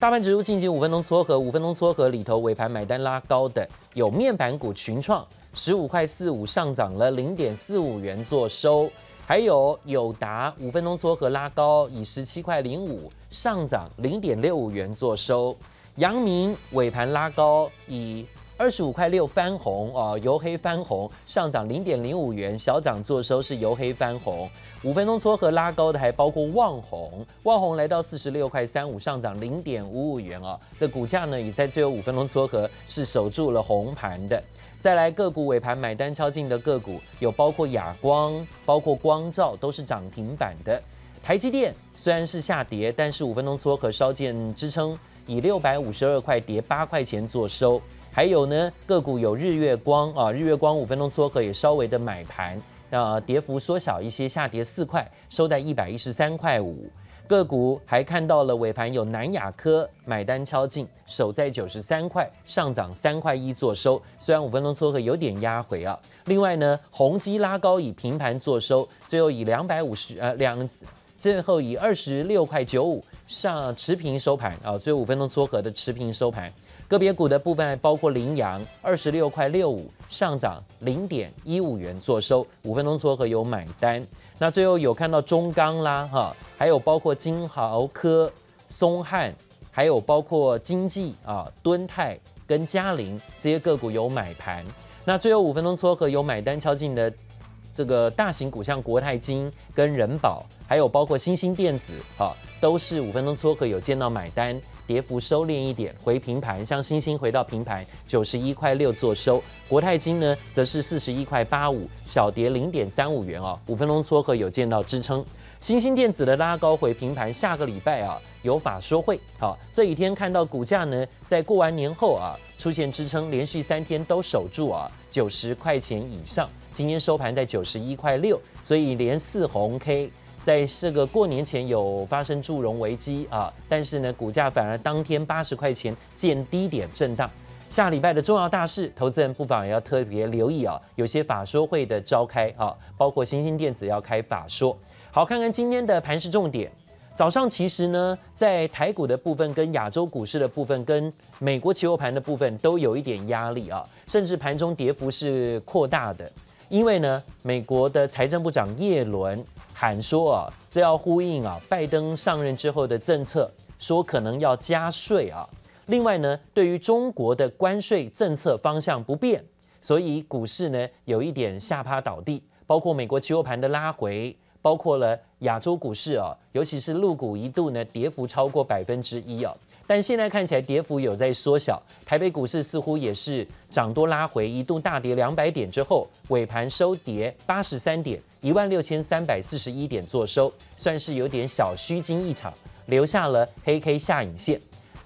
大盘指数进行五分钟撮合，五分钟撮合里头尾盘买单拉高的有面板股群创十五块四五上涨了零点四五元做收，还有友达五分钟撮合拉高以十七块零五上涨零点六五元做收，阳明尾盘拉高以。二十五块六翻红哦，由黑翻红，上涨零点零五元，小涨做收是由黑翻红。五分钟撮合拉高的还包括旺红，旺红来到四十六块三五，上涨零点五五元哦。这股价呢也在最后五分钟撮合是守住了红盘的。再来个股尾盘买单敲进的个股有包括亚光，包括光照都是涨停板的。台积电虽然是下跌，但是五分钟撮合稍见支撑，以六百五十二块跌八块钱做收。还有呢，个股有日月光啊，日月光五分钟撮合也稍微的买盘，啊，跌幅缩小一些，下跌四块，收在一百一十三块五。个股还看到了尾盘有南亚科买单敲进，守在九十三块，上涨三块一做收。虽然五分钟撮合有点压回啊。另外呢，宏基拉高以平盘做收，最后以两百五十呃两，最后以二十六块九五上持平收盘啊，最后五分钟撮合的持平收盘。个别股的部分包括羚羊二十六块六五上涨零点一五元做收，五分钟撮合有买单。那最后有看到中钢啦哈，还有包括金豪科、松汉，还有包括经济啊、敦泰跟嘉陵这些个股有买盘。那最后五分钟撮合有买单敲进的这个大型股，像国泰金跟人保，还有包括新兴电子啊，都是五分钟撮合有见到买单。跌幅收敛一点，回平盘，像欣兴回到平盘，九十一块六做收。国泰金呢，则是四十一块八五，小跌零点三五元哦。五分钟撮合有见到支撑。新兴电子的拉高回平盘，下个礼拜啊有法说会。好，这几天看到股价呢，在过完年后啊出现支撑，连续三天都守住啊九十块钱以上。今天收盘在九十一块六，所以连四红 K。在这个过年前有发生祝融危机啊，但是呢，股价反而当天八十块钱见低点震荡。下礼拜的重要大事，投资人不妨也要特别留意啊，有些法说会的召开啊，包括新兴电子要开法说。好，看看今天的盘势重点。早上其实呢，在台股的部分跟亚洲股市的部分跟美国期货盘的部分都有一点压力啊，甚至盘中跌幅是扩大的。因为呢，美国的财政部长耶伦喊说啊，这要呼应啊，拜登上任之后的政策，说可能要加税啊。另外呢，对于中国的关税政策方向不变，所以股市呢有一点下趴倒地，包括美国期货盘的拉回，包括了亚洲股市啊，尤其是陆股一度呢跌幅超过百分之一啊。但现在看起来跌幅有在缩小，台北股市似乎也是涨多拉回，一度大跌两百点之后，尾盘收跌八十三点，一万六千三百四十一点做收，算是有点小虚惊一场，留下了黑 K 下影线。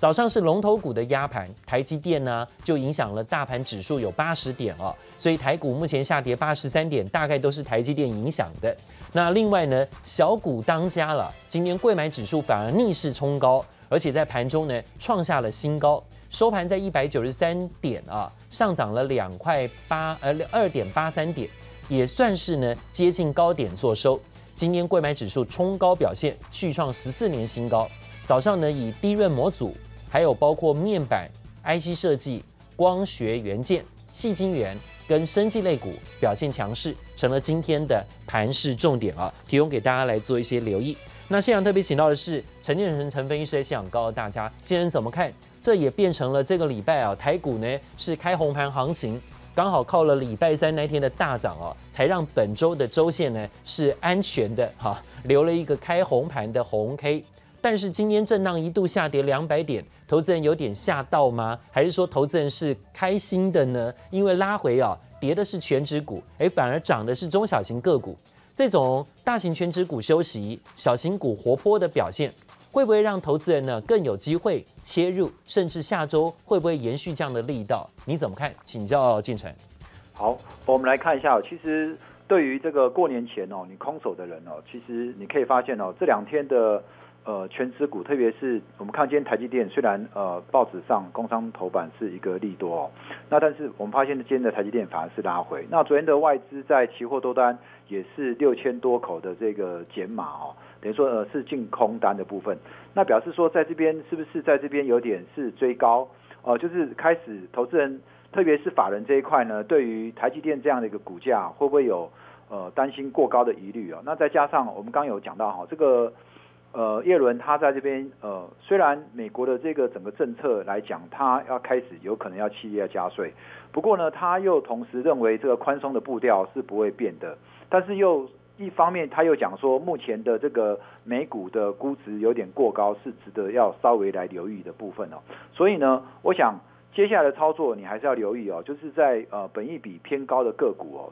早上是龙头股的压盘，台积电呢就影响了大盘指数有八十点哦，所以台股目前下跌八十三点，大概都是台积电影响的。那另外呢，小股当家了，今年贵买指数反而逆势冲高。而且在盘中呢，创下了新高，收盘在一百九十三点啊，上涨了两块八呃二点八三点，也算是呢接近高点做收。今天贵买指数冲高表现，续创十四年新高。早上呢，以低润模组，还有包括面板、IC 设计、光学元件、细晶圆跟生技类股表现强势，成了今天的盘势重点啊，提供给大家来做一些留意。那现场特别请到的是陈建成陈分析师，在现场告诉大家，今天怎么看？这也变成了这个礼拜啊，台股呢是开红盘行情，刚好靠了礼拜三那天的大涨啊，才让本周的周线呢是安全的哈、留了一个开红盘的红 K。但是今天震荡一度下跌两百点，投资人有点吓到吗？还是说投资人是开心的呢？因为拉回啊，跌的是全指股，哎，反而涨的是中小型个股。这种大型全指股休息，小型股活泼的表现，会不会让投资人呢更有机会切入？甚至下周会不会延续这样的力道？你怎么看？请教进程。好，我们来看一下。其实对于这个过年前哦，你空手的人哦，其实你可以发现哦，这两天的呃权值股，特别是我们看今天台积电，虽然呃报纸上工商头版是一个利多哦，那但是我们发现今天的台积电反而是拉回。那昨天的外资在期货多单也是六千多口的这个减码哦，等于说呃是净空单的部分。那表示说在这边是不是在这边有点是追高？呃，就是开始投资人，特别是法人这一块呢，对于台积电这样的一个股价会不会有呃担心过高的疑虑啊？那再加上我们刚有讲到哈，这个。呃，耶伦他在这边，呃，虽然美国的这个整个政策来讲，他要开始有可能要企业要加税，不过呢，他又同时认为这个宽松的步调是不会变的，但是又一方面他又讲说，目前的这个美股的估值有点过高，是值得要稍微来留意的部分哦。所以呢，我想接下来的操作你还是要留意哦，就是在呃本益比偏高的个股哦，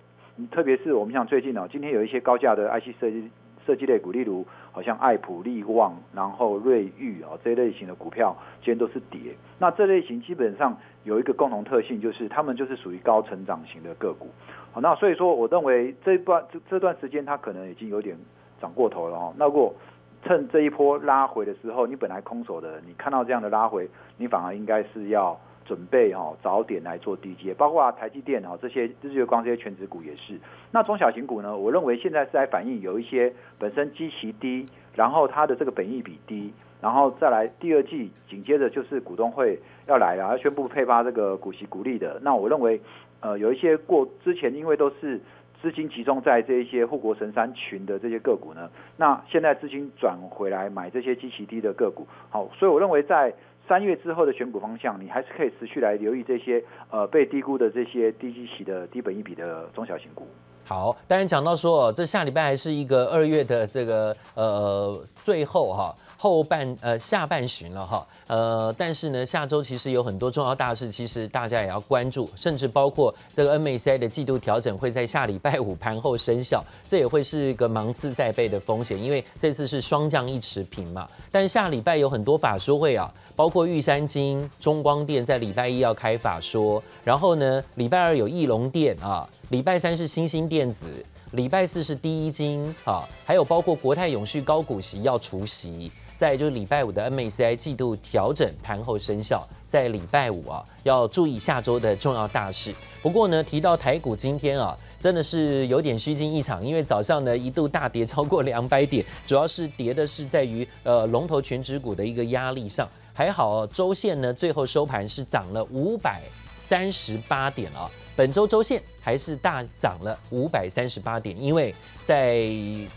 特别是我们想最近哦，今天有一些高价的 IC 设计。设计类股，例如好像爱普利旺，然后瑞昱啊这一类型的股票，今天都是跌。那这类型基本上有一个共同特性，就是他们就是属于高成长型的个股。好，那所以说，我认为这一段这这段时间它可能已经有点涨过头了哦。那如果趁这一波拉回的时候，你本来空手的，你看到这样的拉回，你反而应该是要。准备哈早点来做低接，包括台积电哈这些日月光这些全值股也是。那中小型股呢？我认为现在是在反映有一些本身基期低，然后它的这个本益比低，然后再来第二季紧接着就是股东会要来了，要宣布配发这个股息股利的。那我认为呃有一些过之前因为都是资金集中在这一些护国神山群的这些个股呢，那现在资金转回来买这些基期低的个股，好，所以我认为在。三月之后的选股方向，你还是可以持续来留意这些呃被低估的这些低基期的低本益比的中小型股。好，当然讲到说，这下礼拜还是一个二月的这个呃最后哈。后半呃下半旬了哈，呃，但是呢，下周其实有很多重要大事，其实大家也要关注，甚至包括这个 M A C I 的季度调整会在下礼拜五盘后生效，这也会是一个芒刺在背的风险，因为这次是双降一持平嘛。但是下礼拜有很多法说会啊，包括玉山金、中光电在礼拜一要开法说，然后呢，礼拜二有义隆电啊，礼拜三是新兴电子。礼拜四是第一金啊，还有包括国泰永续高股息要除息，在就是礼拜五的 MACI 季度调整盘后生效，在礼拜五啊要注意下周的重要大事。不过呢，提到台股今天啊，真的是有点虚惊一场，因为早上呢一度大跌超过两百点，主要是跌的是在于呃龙头权值股的一个压力上，还好周线呢最后收盘是涨了五百三十八点啊。本周周线还是大涨了五百三十八点，因为在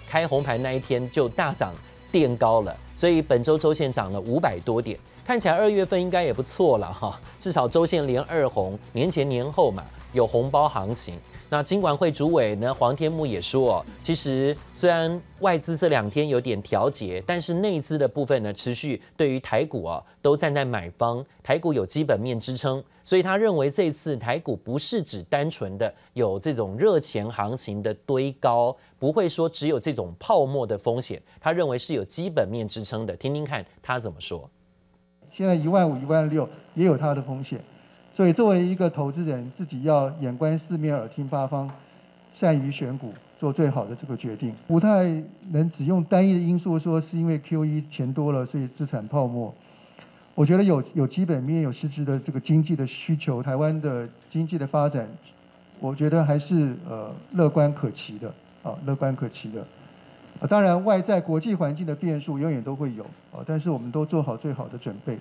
开红盘那一天就大涨垫高了，所以本周周线涨了五百多点，看起来二月份应该也不错了哈，至少周线连二红，年前年后嘛。有红包行情，那金管会主委呢黄天木也说，其实虽然外资这两天有点调节，但是内资的部分呢持续对于台股啊都站在买方，台股有基本面支撑，所以他认为这次台股不是指单纯的有这种热钱行情的堆高，不会说只有这种泡沫的风险，他认为是有基本面支撑的，听听看他怎么说。现在一万五、一万六也有它的风险。所以，作为一个投资人，自己要眼观四面，耳听八方，善于选股，做最好的这个决定。不太能只用单一的因素说是因为 QE 钱多了，所以资产泡沫。我觉得有有基本面、有实质的这个经济的需求，台湾的经济的发展，我觉得还是呃乐观可期的啊，乐观可期的。啊，当然外在国际环境的变数永远都会有啊，但是我们都做好最好的准备。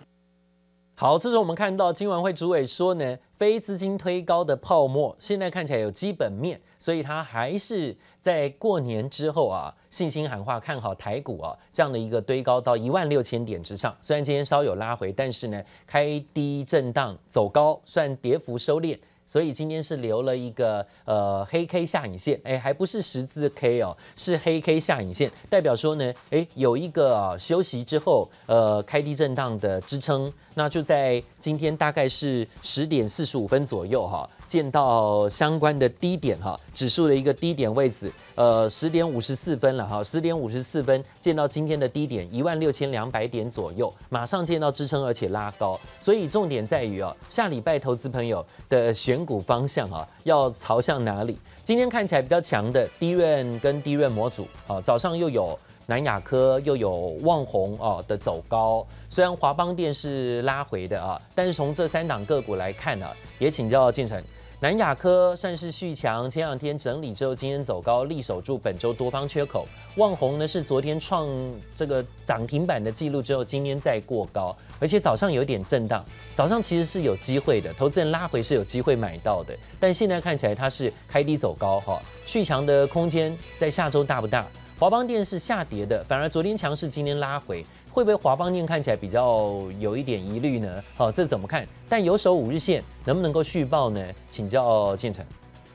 好，这是我们看到金管会主委说呢，非资金推高的泡沫，现在看起来有基本面，所以他还是在过年之后啊，信心喊话，看好台股啊，这样的一个堆高到一万六千点之上。虽然今天稍有拉回，但是呢，开低震荡走高，算跌幅收敛。所以今天是留了一个呃黑 K 下影线，哎，还不是十字 K 哦，是黑 K 下影线，代表说呢，哎，有一个、啊、休息之后呃开低震荡的支撑，那就在今天大概是十点四十五分左右哈。见到相关的低点哈，指数的一个低点位置，呃，十点五十四分了哈，十点五十四分见到今天的低点一万六千两百点左右，马上见到支撑而且拉高，所以重点在于啊，下礼拜投资朋友的选股方向啊，要朝向哪里？今天看起来比较强的低润跟低润模组啊，早上又有。南亚科又有旺宏哦的走高，虽然华邦电是拉回的啊，但是从这三档个股来看呢、啊，也请教建成。南亚科算是续强，前两天整理之后，今天走高，力守住本周多方缺口。旺宏呢是昨天创这个涨停板的记录之后，今天再过高，而且早上有点震荡，早上其实是有机会的，投资人拉回是有机会买到的，但现在看起来它是开低走高哈，续强的空间在下周大不大？华邦电是下跌的，反而昨天强势，今天拉回，会不会华邦电看起来比较有一点疑虑呢？好，这怎么看？但有守五日线，能不能够续报呢？请教建成。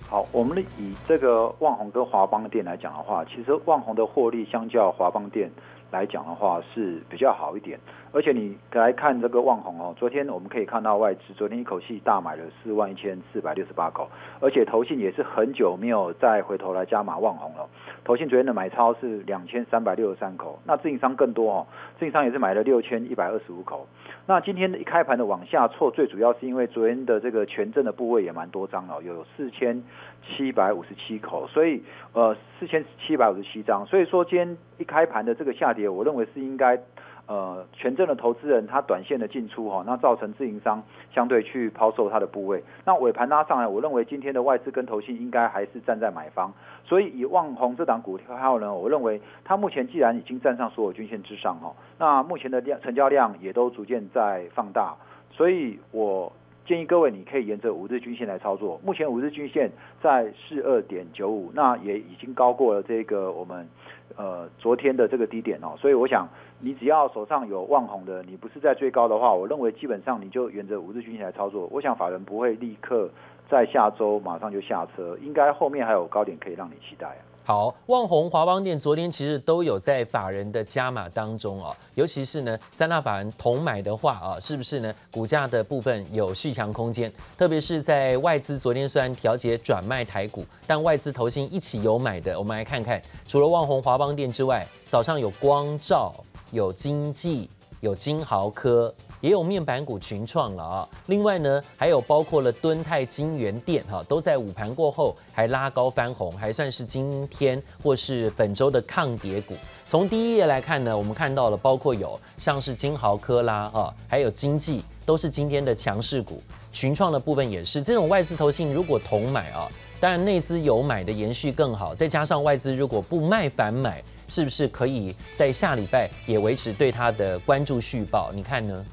好，我们以这个旺宏跟华邦电来讲的话，其实旺宏的获利相较华邦电来讲的话是比较好一点。而且你来看这个旺宏哦，昨天我们可以看到外资昨天一口气大买了四万一千四百六十八口，而且投信也是很久没有再回头来加码旺宏了。投信昨天的买超是两千三百六十三口，那自营商更多哦，自营商也是买了六千一百二十五口。那今天一开盘的往下挫，最主要是因为昨天的这个权证的部位也蛮多张哦，有四千七百五十七口，所以呃四千七百五十七张，所以说今天一开盘的这个下跌，我认为是应该。呃，权证的投资人他短线的进出哈，那造成自营商相对去抛售他的部位。那尾盘拉上来，我认为今天的外资跟投信应该还是站在买方。所以以旺宏这档股票呢，我认为它目前既然已经站上所有均线之上哈，那目前的量成交量也都逐渐在放大，所以我建议各位你可以沿着五日均线来操作。目前五日均线在四二点九五，那也已经高过了这个我们呃昨天的这个低点哦，所以我想。你只要手上有望红的，你不是在最高的话，我认为基本上你就沿着五日均线来操作。我想法人不会立刻在下周马上就下车，应该后面还有高点可以让你期待。好，旺宏、华邦电昨天其实都有在法人的加码当中哦，尤其是呢三大法人同买的话啊，是不是呢？股价的部分有续强空间，特别是在外资昨天虽然调节转卖台股，但外资投信一起有买的，我们来看看，除了旺宏、华邦电之外，早上有光照。有经济，有金豪科，也有面板股群创了啊。另外呢，还有包括了敦泰、金元电哈，都在午盘过后还拉高翻红，还算是今天或是本周的抗跌股。从第一页来看呢，我们看到了包括有像是金豪科啦啊，还有经济，都是今天的强势股。群创的部分也是，这种外资投信如果同买啊，当然内资有买的延续更好，再加上外资如果不卖反买。是不是可以在下礼拜也维持对它的关注续报？你看呢？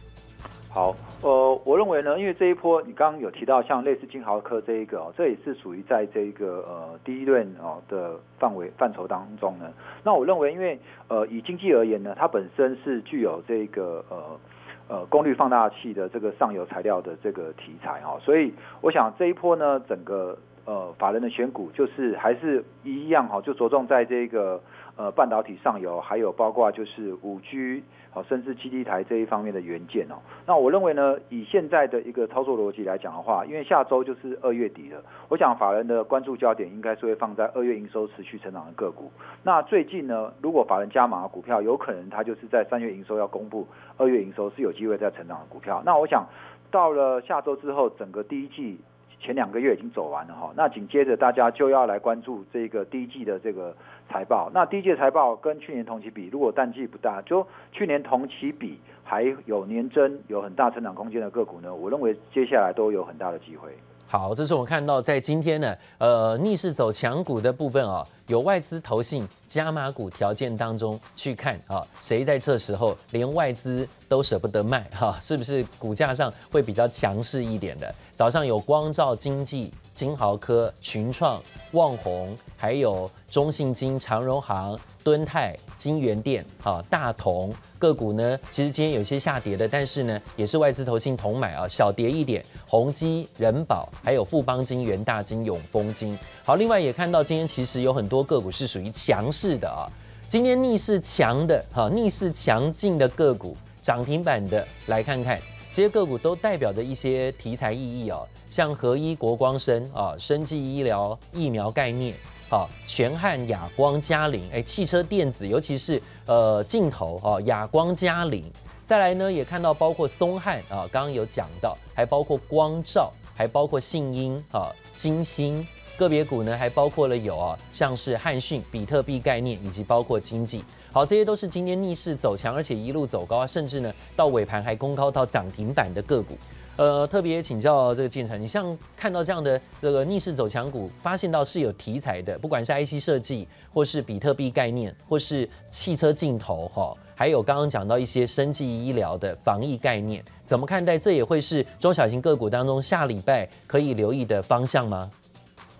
好，呃，我认为呢，因为这一波你刚刚有提到像类似晶豪科这一个哦，这也是属于在这个呃第一轮哦的范围范畴当中呢。那我认为，因为呃以经济而言呢，它本身是具有这个呃呃功率放大器的这个上游材料的这个题材哈，所以我想这一波呢，整个呃法人的选股就是还是一样哈，就着重在这个。呃，半导体上游还有包括就是五 G 好，甚至基地台这一方面的元件哦。那我认为呢，以现在的一个操作逻辑来讲的话，因为下周就是二月底了，我想法人的关注焦点应该是会放在二月营收持续成长的个股。那最近呢，如果法人加码股票，有可能它就是在三月营收要公布，二月营收是有机会再成长的股票。那我想到了下周之后，整个第一季。前两个月已经走完了哈，那紧接着大家就要来关注这个第一季的这个财报。那第一季财报跟去年同期比，如果淡季不大，就去年同期比还有年增有很大成长空间的个股呢，我认为接下来都有很大的机会。好，这是我们看到在今天呢，呃，逆势走强股的部分啊、有外资投信加码股条件当中去看啊，谁在这时候连外资都舍不得卖哈，是不是股价上会比较强势一点的？早上有光照经济、金豪科、群创、旺宏，还有中信金、长荣行、敦泰、金元电、啊大同个股呢，其实今天有些下跌的，但是呢，也是外资投信同买啊，小跌一点，宏基、仁宝，还有富邦金、元大金、永丰金。好，另外也看到今天其实有很多个股是属于强势的啊，今天逆势强的哈，逆势强劲的个股。涨停板的，来看看这些个股都代表着一些题材意义哦，像合一国光生啊，生技医疗疫苗概念，好，全汉亚光嘉陵，哎，汽车电子，尤其是呃镜头啊，亚光嘉陵，再来呢也看到包括松汉啊，刚刚有讲到，还包括光照，还包括信音啊，晶心。个别股呢还包括了有啊，像是汉讯、比特币概念，以及包括经济。好，这些都是今天逆势走强，而且一路走高，甚至呢到尾盘还攻高到涨停板的个股。呃，特别请教这个建成，你像看到这样的这个逆势走强股，发现到是有题材的，不管是 IC 设计，或是比特币概念，或是汽车镜头，哈，还有刚刚讲到一些生技医疗的防疫概念，怎么看待？这也会是中小型个股当中下礼拜可以留意的方向吗？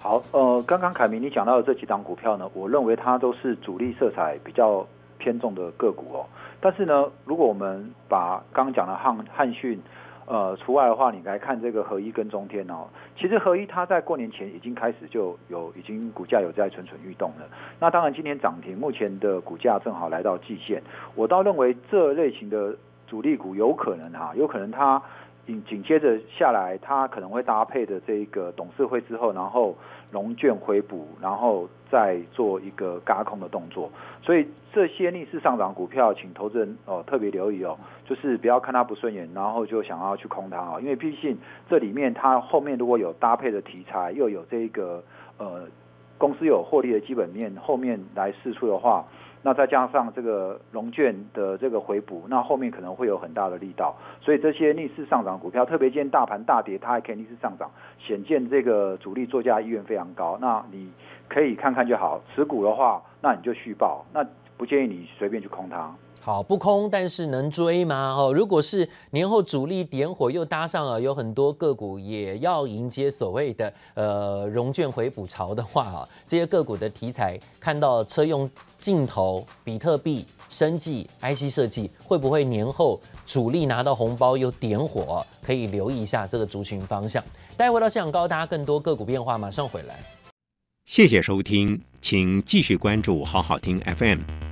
好，呃，刚刚凯明你讲到的这几档股票呢，我认为它都是主力色彩比较偏重的个股哦。但是呢，如果我们把刚刚讲的汉汉讯，呃，除外的话，你来看这个合一跟中天哦，其实合一它在过年前已经开始就有已经股价有在蠢蠢欲动了。那当然今天涨停，目前的股价正好来到季线，我倒认为这类型的主力股有可能、啊，有可能它紧紧接着下来，它可能会搭配的这个董事会之后，然后。融券回补，然后再做一个轧空的动作，所以这些逆势上涨股票，请投资人哦特别留意哦，就是不要看它不顺眼，然后就想要去空它哦，因为毕竟这里面它后面如果有搭配的题材，又有这个呃公司有获利的基本面，后面来试出的话。那再加上这个融券的这个回补，那后面可能会有很大的力道，所以这些逆势上涨股票，特别今天大盘大跌，它还可以逆势上涨，显见这个主力作价意愿非常高。那你可以看看就好，持股的话，那你就续报，那不建议你随便去空它。好，不空，但是能追吗？哦，如果是年后主力点火，又搭上了有很多个股也要迎接所谓的呃融券回补潮的话啊，这些个股的题材，看到车用镜头、比特币、生技、IC 设计，会不会年后主力拿到红包又点火？可以留意一下这个族群方向。待会回到现场，告诉大家更多个股变化，马上回来。谢谢收听，请继续关注好好听 FM。